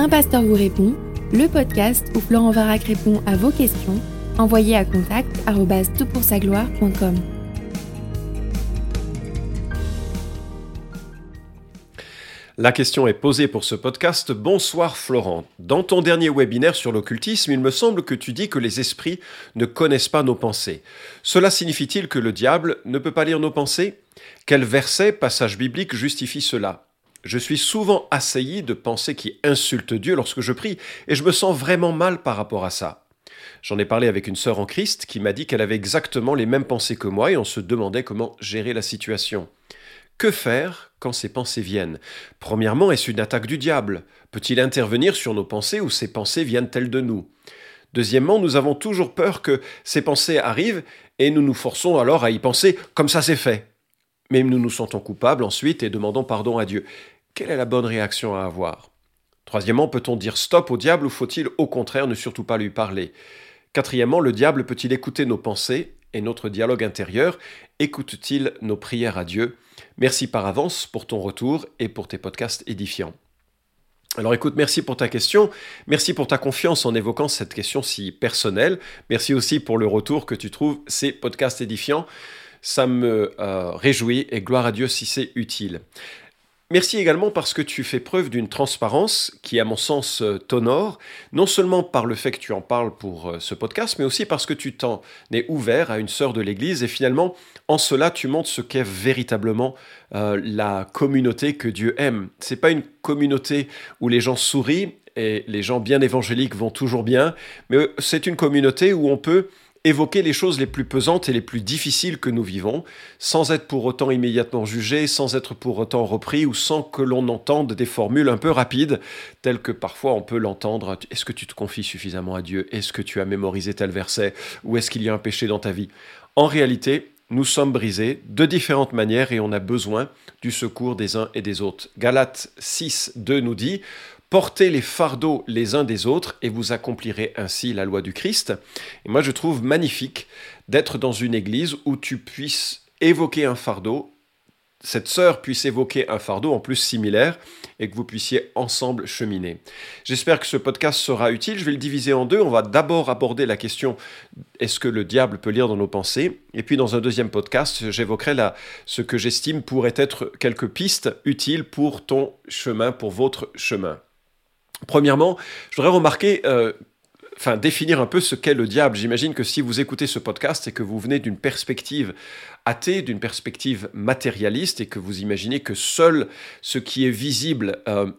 Un pasteur vous répond, le podcast où Florent Varac répond à vos questions, envoyez à contact gloire.com La question est posée pour ce podcast. Bonsoir Florent. Dans ton dernier webinaire sur l'occultisme, il me semble que tu dis que les esprits ne connaissent pas nos pensées. Cela signifie-t-il que le diable ne peut pas lire nos pensées? Quel verset, passage biblique justifie cela? Je suis souvent assailli de pensées qui insultent Dieu lorsque je prie, et je me sens vraiment mal par rapport à ça. J'en ai parlé avec une sœur en Christ qui m'a dit qu'elle avait exactement les mêmes pensées que moi et on se demandait comment gérer la situation. Que faire quand ces pensées viennent? Premièrement, est-ce une attaque du diable? Peut-il intervenir sur nos pensées ou ces pensées viennent-elles de nous? Deuxièmement, nous avons toujours peur que ces pensées arrivent et nous nous forçons alors à y penser comme ça c'est fait. Mais nous nous sentons coupables ensuite et demandons pardon à Dieu. Quelle est la bonne réaction à avoir? Troisièmement, peut-on dire stop au diable ou faut-il au contraire ne surtout pas lui parler? Quatrièmement, le diable peut-il écouter nos pensées et notre dialogue intérieur? Écoute-t-il nos prières à Dieu? Merci par avance pour ton retour et pour tes podcasts édifiants. Alors écoute, merci pour ta question, merci pour ta confiance en évoquant cette question si personnelle, merci aussi pour le retour que tu trouves. Ces podcasts édifiants, ça me euh, réjouit et gloire à Dieu si c'est utile. Merci également parce que tu fais preuve d'une transparence qui, à mon sens, euh, t'honore, non seulement par le fait que tu en parles pour euh, ce podcast, mais aussi parce que tu t'en es ouvert à une sœur de l'Église et finalement, en cela, tu montres ce qu'est véritablement euh, la communauté que Dieu aime. C'est pas une communauté où les gens sourient et les gens bien évangéliques vont toujours bien, mais c'est une communauté où on peut évoquer les choses les plus pesantes et les plus difficiles que nous vivons, sans être pour autant immédiatement jugé, sans être pour autant repris ou sans que l'on entende des formules un peu rapides, telles que parfois on peut l'entendre. Est-ce que tu te confies suffisamment à Dieu? Est-ce que tu as mémorisé tel verset? Ou est-ce qu'il y a un péché dans ta vie? En réalité, nous sommes brisés de différentes manières et on a besoin du secours des uns et des autres. Galates 6, 2 nous dit Portez les fardeaux les uns des autres et vous accomplirez ainsi la loi du Christ. Et moi, je trouve magnifique d'être dans une église où tu puisses évoquer un fardeau, cette sœur puisse évoquer un fardeau en plus similaire et que vous puissiez ensemble cheminer. J'espère que ce podcast sera utile. Je vais le diviser en deux. On va d'abord aborder la question est-ce que le diable peut lire dans nos pensées? Et puis dans un deuxième podcast, j'évoquerai ce que j'estime pourrait être quelques pistes utiles pour ton chemin, pour votre chemin. Premièrement, je voudrais remarquer, euh, définir un peu ce qu'est le diable. J'imagine que si vous écoutez ce podcast et que vous venez d'une perspective athée, d'une perspective matérialiste et que vous imaginez que seul ce qui est visible euh,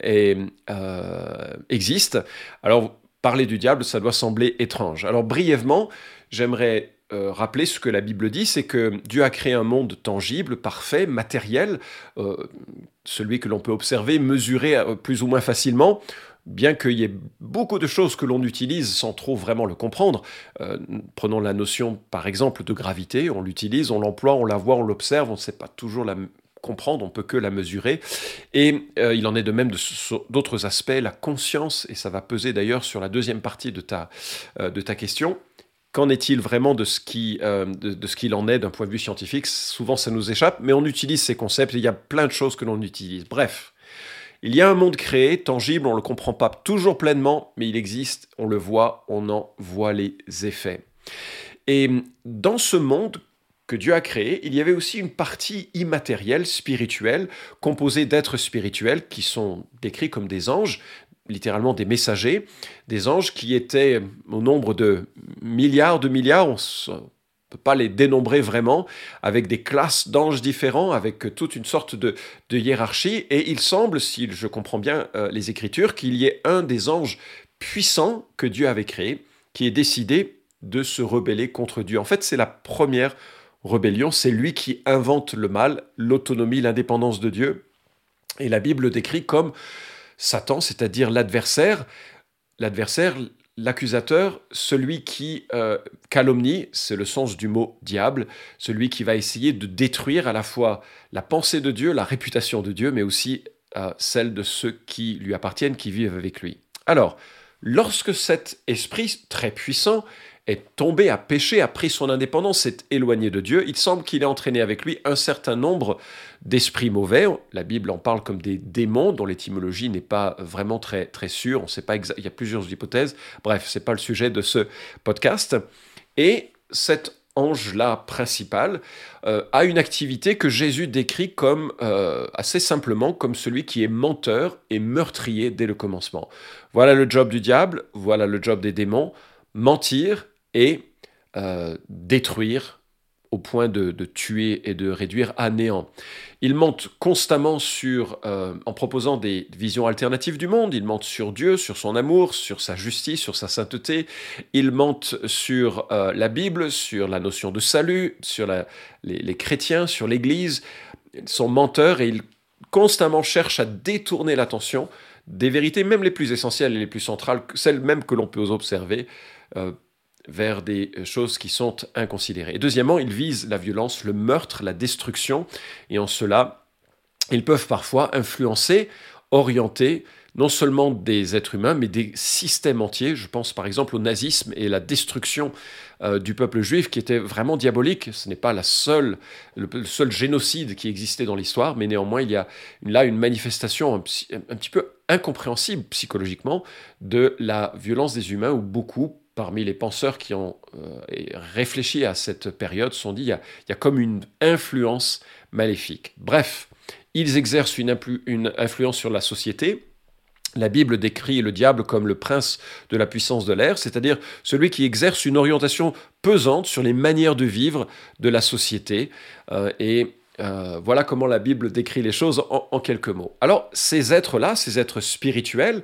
euh, existe, alors parler du diable, ça doit sembler étrange. Alors brièvement, j'aimerais rappeler ce que la Bible dit, c'est que Dieu a créé un monde tangible, parfait, matériel, celui que l'on peut observer, mesurer plus ou moins facilement bien qu'il y ait beaucoup de choses que l'on utilise sans trop vraiment le comprendre, euh, prenons la notion par exemple de gravité, on l'utilise, on l'emploie, on la voit, on l'observe, on ne sait pas toujours la comprendre, on peut que la mesurer. Et euh, il en est de même d'autres aspects, la conscience, et ça va peser d'ailleurs sur la deuxième partie de ta, euh, de ta question. Qu'en est-il vraiment de ce qui, de ce qu'il en est d'un point de vue scientifique? Souvent ça nous échappe, mais on utilise ces concepts, et il y a plein de choses que l'on utilise. Bref, il y a un monde créé, tangible, on ne le comprend pas toujours pleinement, mais il existe, on le voit, on en voit les effets. Et dans ce monde que Dieu a créé, il y avait aussi une partie immatérielle, spirituelle, composée d'êtres spirituels qui sont décrits comme des anges, littéralement des messagers, des anges qui étaient au nombre de milliards de milliards, on peut pas les dénombrer vraiment, avec des classes d'anges différents, avec toute une sorte de, hiérarchie. Et il semble, si je comprends bien euh, les Écritures, qu'il y ait un des anges puissants que Dieu avait créé, qui est décidé de se rebeller contre Dieu. En fait, c'est la première rébellion, c'est lui qui invente le mal, l'autonomie, l'indépendance de Dieu. Et la Bible décrit comme Satan, c'est-à-dire l'adversaire, l'adversaire l'accusateur, celui qui euh, calomnie, c'est le sens du mot diable, celui qui va essayer de détruire à la fois la pensée de Dieu, la réputation de Dieu, mais aussi euh, celle de ceux qui lui appartiennent, qui vivent avec lui. Alors, lorsque cet esprit très puissant est tombé, a péché, a pris son indépendance, s'est éloigné de Dieu, il semble qu'il ait entraîné avec lui un certain nombre d'esprits mauvais. La Bible en parle comme des démons, dont l'étymologie n'est pas vraiment très, très sûre. On sait pas il y a plusieurs hypothèses. Bref, c'est pas le sujet de ce podcast. Et cet ange-là principal euh, a une activité que Jésus décrit comme euh, assez simplement comme celui qui est menteur et meurtrier dès le commencement. Voilà le job du diable, voilà le job des démons, mentir et euh, détruire au point de, tuer et de réduire à néant. Il monte constamment sur, euh, en proposant des visions alternatives du monde, il monte sur Dieu, sur son amour, sur sa justice, sur sa sainteté, il monte sur euh, la Bible, sur la notion de salut, sur les, chrétiens, sur l'Église, son menteur, et il constamment cherche à détourner l'attention des vérités, même les plus essentielles et les plus centrales, celles même que l'on peut observer. Euh, vers des choses qui sont inconsidérées. Et deuxièmement, ils visent la violence, le meurtre, la destruction, et en cela, ils peuvent parfois influencer, orienter non seulement des êtres humains, mais des systèmes entiers. Je pense par exemple au nazisme et la destruction euh, du peuple juif qui était vraiment diabolique. Ce n'est pas la seule, le, seul génocide qui existait dans l'histoire, mais néanmoins il y a là une manifestation un, un petit peu incompréhensible psychologiquement de la violence des humains où beaucoup parmi les penseurs qui ont euh, réfléchi à cette période, sont dit il y, a, comme une influence maléfique. Bref, ils exercent une, une influence sur la société. La Bible décrit le diable comme le prince de la puissance de l'air, c'est-à-dire celui qui exerce une orientation pesante sur les manières de vivre de la société. Euh, et euh, voilà comment la Bible décrit les choses en, quelques mots. Alors, ces êtres-là, ces êtres spirituels,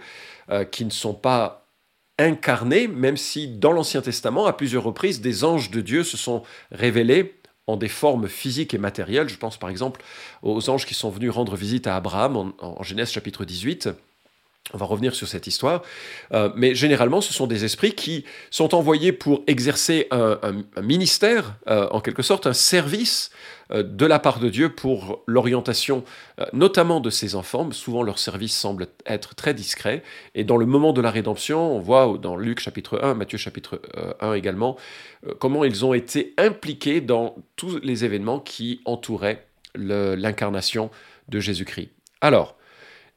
qui ne sont pas incarné, même si dans l'Ancien Testament, à plusieurs reprises, des anges de Dieu se sont révélés en des formes physiques et matérielles. Je pense par exemple aux anges qui sont venus rendre visite à Abraham en, Genèse chapitre 18. On va revenir sur cette histoire. Euh, mais généralement, ce sont des esprits qui sont envoyés pour exercer un, ministère, euh, en quelque sorte, un service euh, de la part de Dieu pour l'orientation, notamment de ses enfants. Souvent, leur service semble être très discret. Et dans le moment de la rédemption, on voit dans Luc chapitre 1, Matthieu chapitre 1 également, comment ils ont été impliqués dans tous les événements qui entouraient l'incarnation de Jésus-Christ. Alors,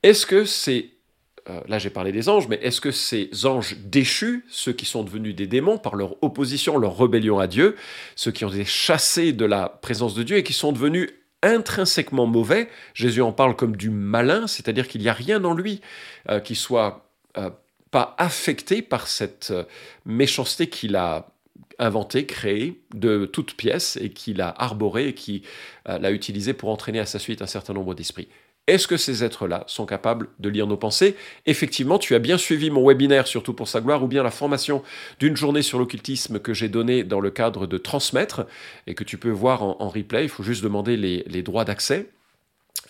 est-ce que c'est euh, là j'ai parlé des anges, mais est-ce que ces anges déchus, ceux qui sont devenus des démons par leur opposition, leur rébellion à Dieu, ceux qui ont été chassés de la présence de Dieu et qui sont devenus intrinsèquement mauvais, Jésus en parle comme du malin, c'est-à-dire qu'il n'y a rien dans lui euh, qui soit euh, pas affecté par cette méchanceté qu'il a inventée, créée de toutes pièces et qu'il a arborée et qu'il a utilisée pour entraîner à sa suite un certain nombre d'esprits. Est-ce que ces êtres-là sont capables de lire nos pensées? Effectivement, tu as bien suivi mon webinaire surtout pour sa gloire ou bien la formation d'une journée sur l'occultisme que j'ai donnée dans le cadre de Transmettre et que tu peux voir en, replay. Il faut juste demander les, droits d'accès.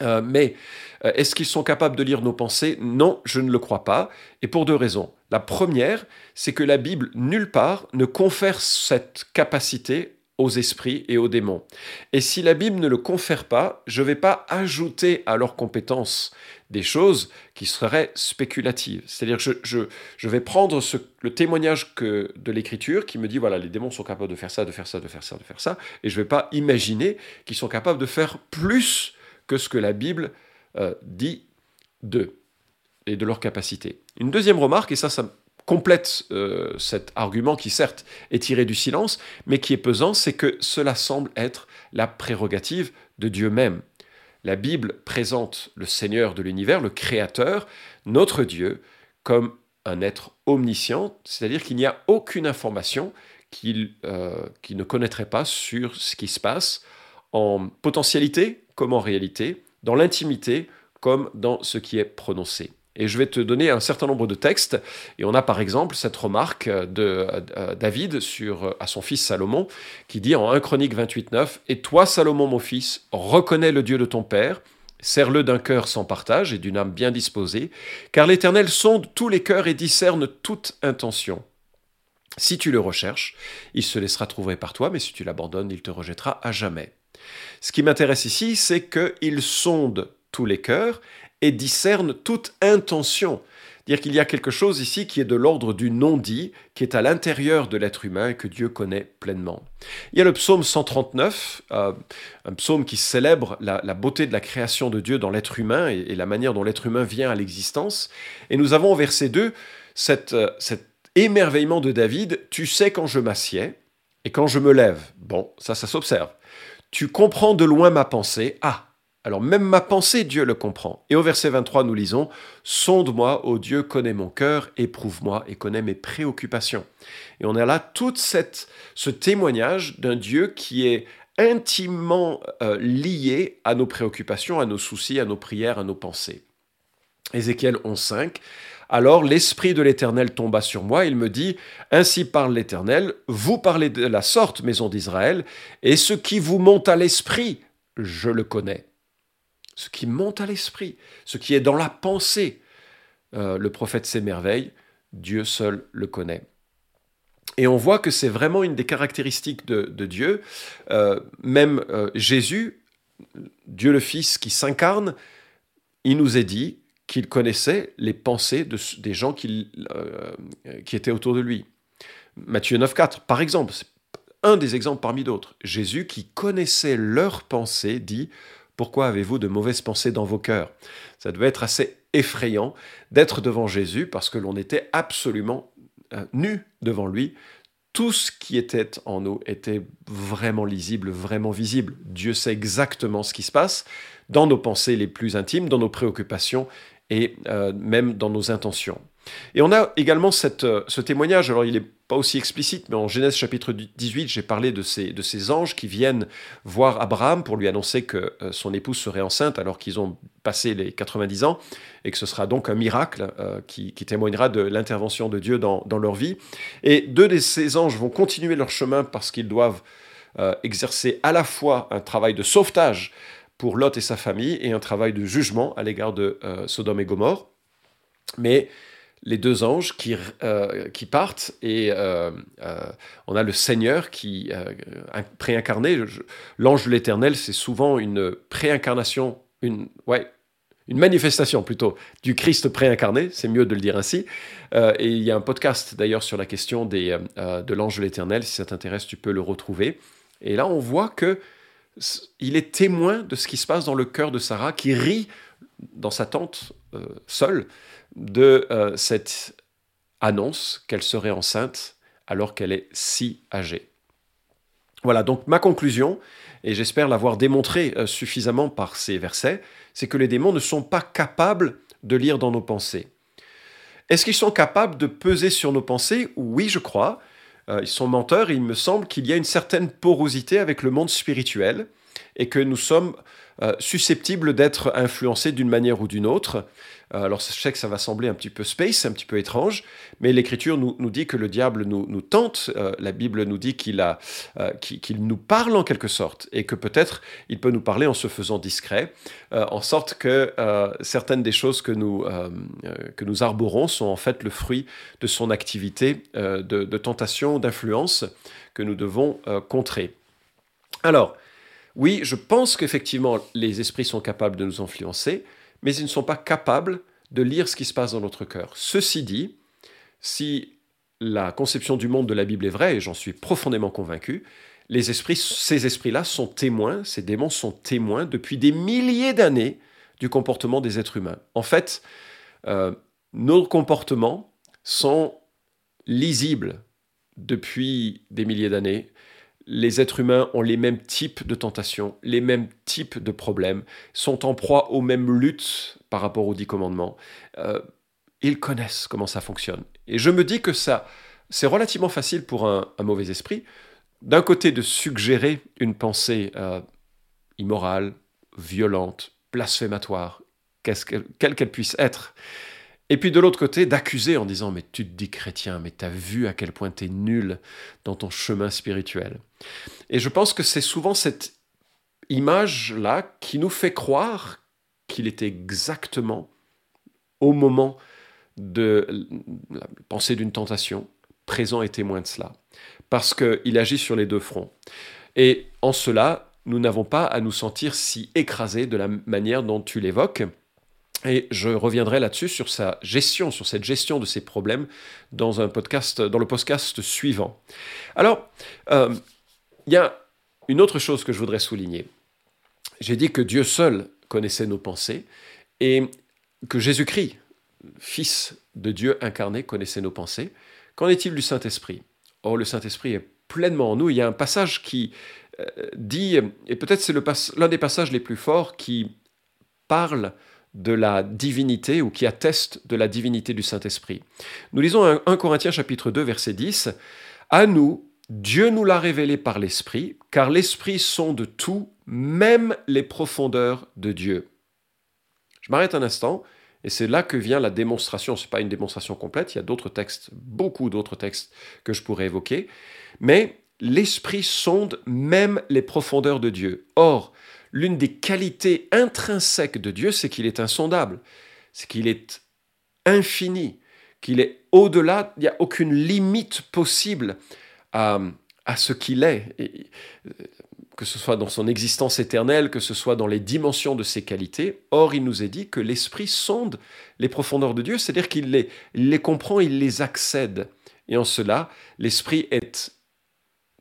Euh, mais euh, est-ce qu'ils sont capables de lire nos pensées? Non, je ne le crois pas, et pour deux raisons. La première, c'est que la Bible, nulle part, ne confère cette capacité aux esprits et aux démons. Et si la Bible ne le confère pas, je ne vais pas ajouter à leurs compétences des choses qui seraient spéculatives. C'est-à-dire je, je, vais prendre ce, le témoignage que, de l'Écriture qui me dit, voilà, les démons sont capables de faire ça, de faire ça, de faire ça, de faire ça, et je ne vais pas imaginer qu'ils sont capables de faire plus que ce que la Bible euh, dit d'eux et de leur capacité. Une deuxième remarque, et ça, ça complète euh, cet argument qui certes est tiré du silence, mais qui est pesant, c'est que cela semble être la prérogative de Dieu même. La Bible présente le Seigneur de l'univers, le Créateur, notre Dieu, comme un être omniscient, c'est-à-dire qu'il n'y a aucune information qu'il euh, ne connaîtrait pas sur ce qui se passe en potentialité comme en réalité, dans l'intimité comme dans ce qui est prononcé. Et je vais te donner un certain nombre de textes. Et on a par exemple cette remarque de euh, David sur, à son fils Salomon, qui dit en 1 Chronique 28, 9 Et toi, Salomon, mon fils, reconnais le Dieu de ton père. Serre-le d'un cœur sans partage et d'une âme bien disposée, car l'Éternel sonde tous les cœurs et discerne toute intention. Si tu le recherches, il se laissera trouver par toi, mais si tu l'abandonnes, il te rejettera à jamais. Ce qui m'intéresse ici, c'est qu'il sonde tous les cœurs et discerne toute intention. Dire qu'il y a quelque chose ici qui est de l'ordre du non-dit, qui est à l'intérieur de l'être humain et que Dieu connaît pleinement. Il y a le psaume 139, euh, un psaume qui célèbre la, beauté de la création de Dieu dans l'être humain et, la manière dont l'être humain vient à l'existence. Et nous avons au verset 2 cet émerveillement de David, tu sais quand je m'assieds et quand je me lève. Bon, ça, ça s'observe. Tu comprends de loin ma pensée. Ah, alors même ma pensée, Dieu le comprend. Et au verset 23, nous lisons, Sonde-moi, ô Dieu, connais mon cœur, éprouve-moi et connais mes préoccupations. Et on a là tout ce témoignage d'un Dieu qui est intimement euh, lié à nos préoccupations, à nos soucis, à nos prières, à nos pensées. Ézéchiel 11.5, alors l'Esprit de l'Éternel tomba sur moi, il me dit, Ainsi parle l'Éternel, vous parlez de la sorte, maison d'Israël, et ce qui vous monte à l'esprit, je le connais ce qui monte à l'esprit, ce qui est dans la pensée. Euh, le prophète s'émerveille, Dieu seul le connaît. Et on voit que c'est vraiment une des caractéristiques de, Dieu. Euh, même euh, Jésus, Dieu le Fils qui s'incarne, il nous est dit qu'il connaissait les pensées des gens qui, étaient autour de lui. Matthieu 9,4, par exemple, c'est un des exemples parmi d'autres. Jésus qui connaissait leurs pensées dit pourquoi avez-vous de mauvaises pensées dans vos cœurs? Ça devait être assez effrayant d'être devant Jésus parce que l'on était absolument euh, nu devant lui. Tout ce qui était en nous était vraiment lisible, vraiment visible. Dieu sait exactement ce qui se passe dans nos pensées les plus intimes, dans nos préoccupations et euh, même dans nos intentions. Et on a également euh, ce témoignage, alors il n'est pas aussi explicite, mais en Genèse chapitre 18, j'ai parlé de ces, de ces anges qui viennent voir Abraham pour lui annoncer que euh, son épouse serait enceinte alors qu'ils ont passé les 90 ans, et que ce sera donc un miracle euh, qui, témoignera de l'intervention de Dieu dans, leur vie. Et deux de ces anges vont continuer leur chemin parce qu'ils doivent exercer à la fois un travail de sauvetage pour Lot et sa famille et un travail de jugement à l'égard de Sodome et Gomorre. Mais les deux anges qui, euh, qui partent et euh, euh, on a le Seigneur qui préincarné. L'ange de l'Éternel, c'est souvent une préincarnation, une ouais, une manifestation plutôt du Christ préincarné, c'est mieux de le dire ainsi. et il y a un podcast d'ailleurs sur la question des, de l'ange de l'Éternel. Si ça t'intéresse, tu peux le retrouver. Et là, on voit que il est témoin de ce qui se passe dans le cœur de Sarah, qui rit dans sa tente seule de euh, cette annonce qu'elle serait enceinte alors qu'elle est si âgée. Voilà, donc ma conclusion, et j'espère l'avoir démontré euh, suffisamment par ces versets, c'est que les démons ne sont pas capables de lire dans nos pensées. Est-ce qu'ils sont capables de peser sur nos pensées? Oui, je crois. Euh, ils sont menteurs et il me semble qu'il y a une certaine porosité avec le monde spirituel et que nous sommes susceptibles d'être influencés d'une manière ou d'une autre. Euh, alors je sais que ça va sembler un petit peu space, un petit peu étrange, mais l'Écriture nous, dit que le diable nous, tente, euh, la Bible nous dit qu'il euh, nous parle en quelque sorte, et que peut-être il peut nous parler en se faisant discret, en sorte que certaines des choses que nous, que nous arborons sont en fait le fruit de son activité de, de, tentation, d'influence que nous devons contrer. Alors, oui, je pense qu'effectivement les esprits sont capables de nous influencer, mais ils ne sont pas capables de lire ce qui se passe dans notre cœur. Ceci dit, si la conception du monde de la Bible est vraie, et j'en suis profondément convaincu, ces esprits-là sont témoins, ces démons sont témoins depuis des milliers d'années du comportement des êtres humains. En fait, euh, nos comportements sont lisibles depuis des milliers d'années les êtres humains ont les mêmes types de tentations, les mêmes types de problèmes, sont en proie aux mêmes luttes par rapport aux dix commandements. Euh, ils connaissent comment ça fonctionne. Et je me dis que ça, c'est relativement facile pour un, mauvais esprit, d'un côté de suggérer une pensée euh, immorale, violente, blasphématoire, quelle qu'elle puisse être, et puis de l'autre côté, d'accuser en disant Mais tu te dis chrétien, mais tu as vu à quel point tu es nul dans ton chemin spirituel. Et je pense que c'est souvent cette image-là qui nous fait croire qu'il était exactement au moment de la pensée d'une tentation, présent et témoin de cela. Parce qu'il agit sur les deux fronts. Et en cela, nous n'avons pas à nous sentir si écrasés de la manière dont tu l'évoques Et je reviendrai là-dessus sur sa gestion, sur cette gestion de ses problèmes dans un podcast, dans le podcast suivant. Alors, euh, il y a une autre chose que je voudrais souligner. J'ai dit que Dieu seul connaissait nos pensées et que Jésus-Christ, Fils de Dieu incarné, connaissait nos pensées. Qu'en est-il du Saint-Esprit? Or, le Saint-Esprit est pleinement en nous. Il y a un passage qui euh, dit, et peut-être c'est l'un des passages les plus forts qui parle de la divinité ou qui atteste de la divinité du Saint-Esprit. Nous lisons 1 Corinthiens chapitre 2 verset 10. À nous, Dieu nous l'a révélé par l'Esprit, car l'Esprit sonde tout, même les profondeurs de Dieu. Je m'arrête un instant, et c'est là que vient la démonstration. Ce n'est pas une démonstration complète, il y a d'autres textes, beaucoup d'autres textes que je pourrais évoquer, mais l'Esprit sonde même les profondeurs de Dieu. Or, l'une des qualités intrinsèques de Dieu, c'est qu'il est insondable, c'est qu'il est infini, qu'il est au-delà, il n'y a aucune limite possible à, ce qu'il est, euh, que ce soit dans son existence éternelle, que ce soit dans les dimensions de ses qualités. Or, il nous est dit que l'Esprit sonde les profondeurs de Dieu, c'est-à-dire qu'il les comprend, il les accède. Et en cela, l'Esprit est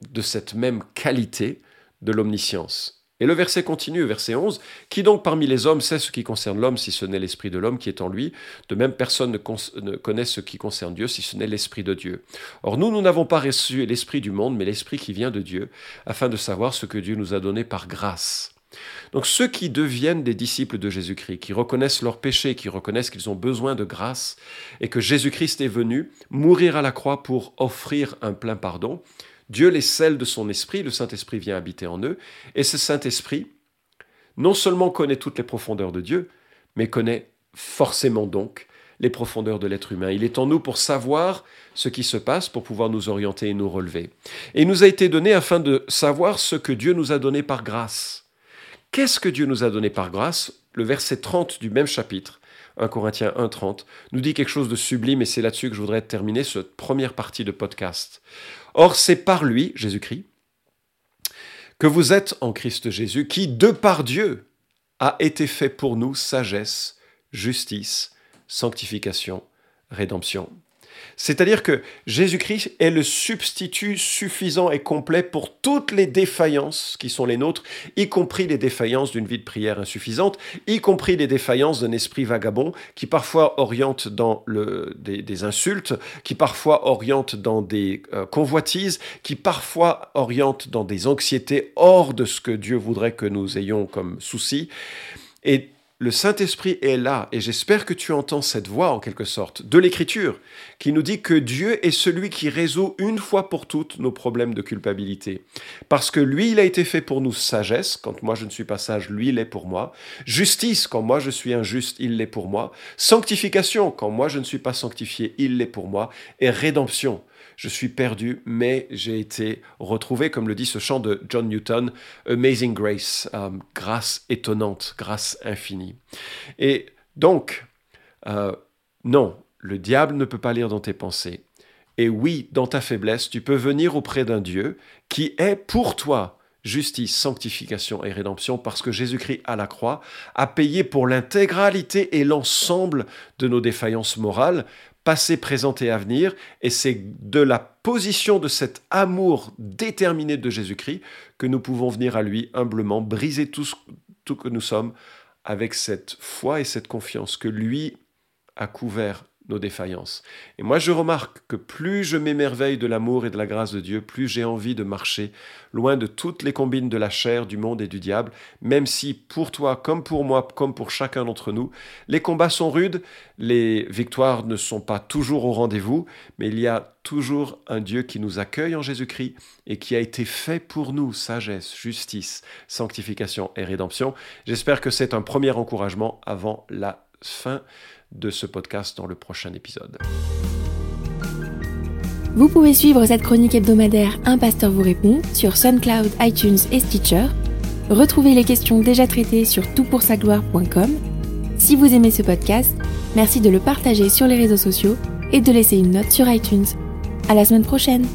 de cette même qualité de l'omniscience. Et le verset continue, verset 11, Qui donc parmi les hommes sait ce qui concerne l'homme si ce n'est l'Esprit de l'homme qui est en lui? De même, personne ne, connaît ce qui concerne Dieu si ce n'est l'Esprit de Dieu. Or nous, nous n'avons pas reçu l'Esprit du monde, mais l'Esprit qui vient de Dieu, afin de savoir ce que Dieu nous a donné par grâce. Donc ceux qui deviennent des disciples de Jésus-Christ, qui reconnaissent leurs péchés, qui reconnaissent qu'ils ont besoin de grâce, et que Jésus-Christ est venu mourir à la croix pour offrir un plein pardon, Dieu les scelle de son esprit, le Saint-Esprit vient habiter en eux, et ce Saint-Esprit non seulement connaît toutes les profondeurs de Dieu, mais connaît forcément donc les profondeurs de l'être humain. Il est en nous pour savoir ce qui se passe, pour pouvoir nous orienter et nous relever. Et il nous a été donné afin de savoir ce que Dieu nous a donné par grâce. Qu'est-ce que Dieu nous a donné par grâce? Le verset 30 du même chapitre 1 Corinthiens 1.30, nous dit quelque chose de sublime et c'est là-dessus que je voudrais terminer cette première partie de podcast. Or, c'est par lui, Jésus-Christ, que vous êtes en Christ Jésus, qui, de par Dieu, a été fait pour nous sagesse, justice, sanctification, rédemption. C'est-à-dire que Jésus-Christ est le substitut suffisant et complet pour toutes les défaillances qui sont les nôtres, y compris les défaillances d'une vie de prière insuffisante, y compris les défaillances d'un esprit vagabond qui parfois oriente dans le, des, insultes, qui parfois oriente dans des euh, convoitises, qui parfois oriente dans des anxiétés hors de ce que Dieu voudrait que nous ayons comme souci. Le Saint-Esprit est là, et j'espère que tu entends cette voix en quelque sorte de l'Écriture, qui nous dit que Dieu est celui qui résout une fois pour toutes nos problèmes de culpabilité. Parce que lui, il a été fait pour nous sagesse, quand moi je ne suis pas sage, lui, il est pour moi. Justice, quand moi je suis injuste, il l'est pour moi. Sanctification, quand moi je ne suis pas sanctifié, il l'est pour moi. Et rédemption, je suis perdu, mais j'ai été retrouvé, comme le dit ce chant de John Newton, Amazing Grace, euh, grâce étonnante, grâce infinie. Et donc, euh, non, le diable ne peut pas lire dans tes pensées. Et oui, dans ta faiblesse, tu peux venir auprès d'un Dieu qui est pour toi justice, sanctification et rédemption, parce que Jésus-Christ à la croix a payé pour l'intégralité et l'ensemble de nos défaillances morales, passé, présent et à venir, et c'est de la position de cet amour déterminé de Jésus-Christ que nous pouvons venir à lui humblement, briser tout ce que nous sommes avec cette foi et cette confiance que lui a couvert nos défaillances. Et moi, je remarque que plus je m'émerveille de l'amour et de la grâce de Dieu, plus j'ai envie de marcher loin de toutes les combines de la chair, du monde et du diable, même si pour toi, comme pour moi, comme pour chacun d'entre nous, les combats sont rudes, les victoires ne sont pas toujours au rendez-vous, mais il y a toujours un Dieu qui nous accueille en Jésus-Christ et qui a été fait pour nous, sagesse, justice, sanctification et rédemption. J'espère que c'est un premier encouragement avant la fin de ce podcast dans le prochain épisode. Vous pouvez suivre cette chronique hebdomadaire Un pasteur vous répond sur SoundCloud, iTunes et Stitcher. Retrouvez les questions déjà traitées sur toutpoursagloire.com. Si vous aimez ce podcast, merci de le partager sur les réseaux sociaux et de laisser une note sur iTunes. À la semaine prochaine!